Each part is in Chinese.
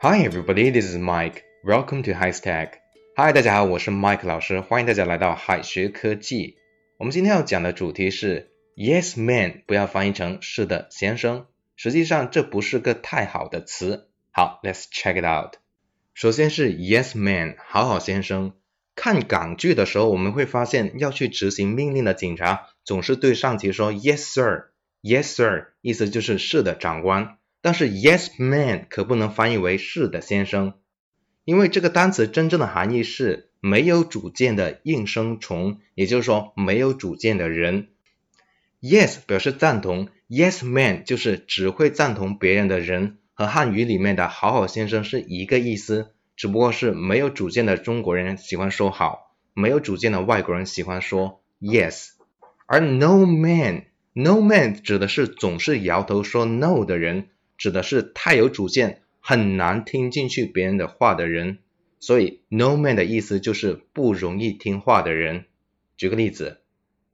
Hi everybody, this is Mike. Welcome to High Stack. Hi，大家好，我是 Mike 老师，欢迎大家来到海学科技。我们今天要讲的主题是 Yes man，不要翻译成是的先生。实际上这不是个太好的词。好，Let's check it out。首先是 Yes man，好好先生。看港剧的时候，我们会发现要去执行命令的警察总是对上级说 Yes sir，Yes sir，意思就是是的长官。但是 Yes man 可不能翻译为是的先生，因为这个单词真正的含义是没有主见的应声虫，也就是说没有主见的人。Yes 表示赞同，Yes man 就是只会赞同别人的人，和汉语里面的好好先生是一个意思。只不过是没有主见的中国人喜欢说好，没有主见的外国人喜欢说 yes。而 no man，no man 指的是总是摇头说 no 的人，指的是太有主见，很难听进去别人的话的人。所以 no man 的意思就是不容易听话的人。举个例子，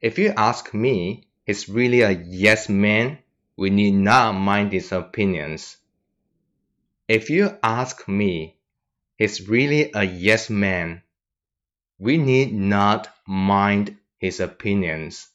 If you ask me，he's really a yes man. We need not mind his opinions. If you ask me. He's really a yes man. We need not mind his opinions.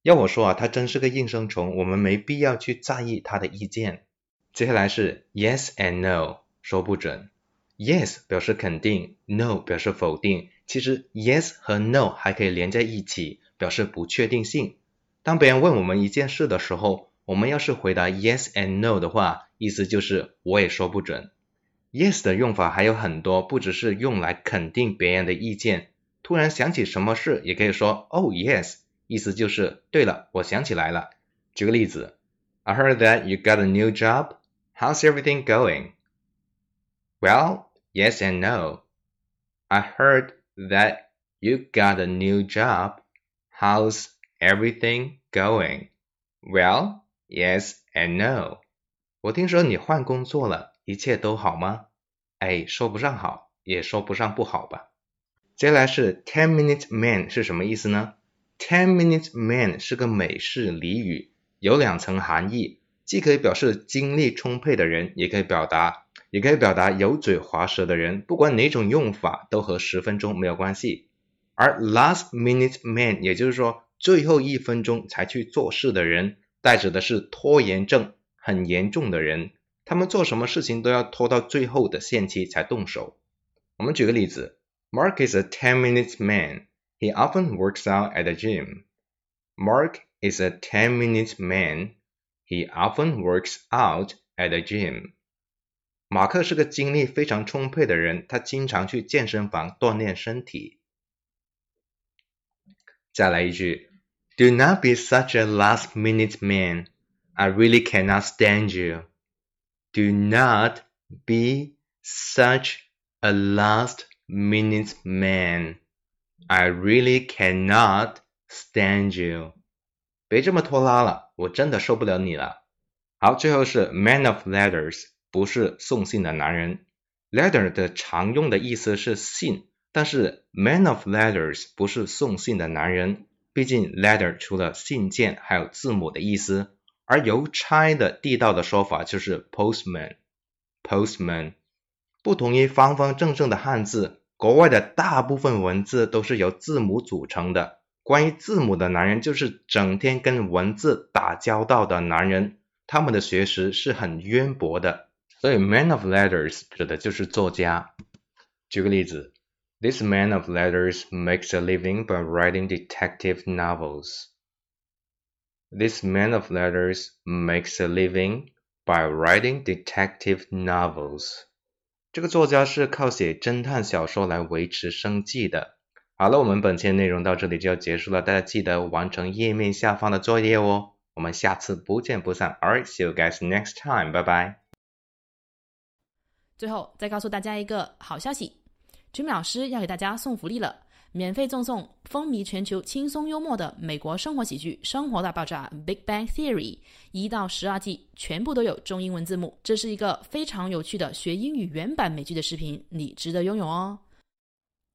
要我说啊，他真是个应声虫，我们没必要去在意他的意见。 接下来是 yes and no，说不准。yes 表示肯定，no 表示否定。其实 yes 和 no 还可以连在一起，表示不确定性。当别人问我们一件事的时候，我们要是回答 yes and no 的话，意思就是我也说不准。Yes 的用法还有很多，不只是用来肯定别人的意见。突然想起什么事，也可以说 Oh yes，意思就是对了，我想起来了。举个例子，I heard that you got a new job. How's everything going? Well, yes and no. I heard that you got a new job. How's everything going? Well, yes and no. 我听说你换工作了。一切都好吗？哎，说不上好，也说不上不好吧。接下来是 ten minute man 是什么意思呢？ten minute man 是个美式俚语，有两层含义， 既可以表示精力充沛的人，也可以表达，也可以表达油嘴滑舌的人。不管哪种用法，都和十分钟没有关系。而 last minute man 也就是说最后一分钟才去做事的人，代指的是拖延症很严重的人。他们做什么事情都要拖到最后的限期才动手。我们举个例子，Mark is a ten minutes man. He often works out at the gym. Mark is a ten minutes man. He often works out at the gym. 马克是个精力非常充沛的人，他经常去健身房锻炼身体。再来一句，Do not be such a last-minute man. I really cannot stand you. Do not be such a last minute man. I really cannot stand you. 别这么拖拉了，我真的受不了你了。好，最后是 man of letters，不是送信的男人。letter 的常用的意思是信，但是 man of letters 不是送信的男人。毕竟 letter 除了信件，还有字母的意思。而邮差的地道的说法就是 postman，postman。不同于方方正正的汉字，国外的大部分文字都是由字母组成的。关于字母的男人，就是整天跟文字打交道的男人，他们的学识是很渊博的。所以 man of letters 指的就是作家。举个例子，This man of letters makes a living by writing detective novels. This man of letters makes a living by writing detective novels. 这个作家是靠写侦探小说来维持生计的。好了，我们本期的内容到这里就要结束了，大家记得完成页面下方的作业哦。我们下次不见不散。All right, see you guys next time. 拜拜。最后再告诉大家一个好消息，Jimmy 老师要给大家送福利了。免费赠送风靡全球、轻松幽默的美国生活喜剧《生活大爆炸》（Big Bang Theory） 一到十二季，全部都有中英文字幕。这是一个非常有趣的学英语原版美剧的视频，你值得拥有哦！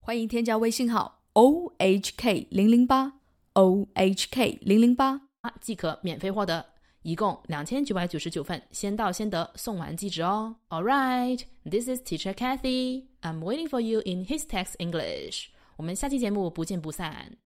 欢迎添加微信号 o h k 零零八 o h k 零零八，即可免费获得。一共两千九百九十九份，先到先得，送完即止哦。All right, this is Teacher Kathy. I'm waiting for you in His Text English. 我们下期节目不见不散。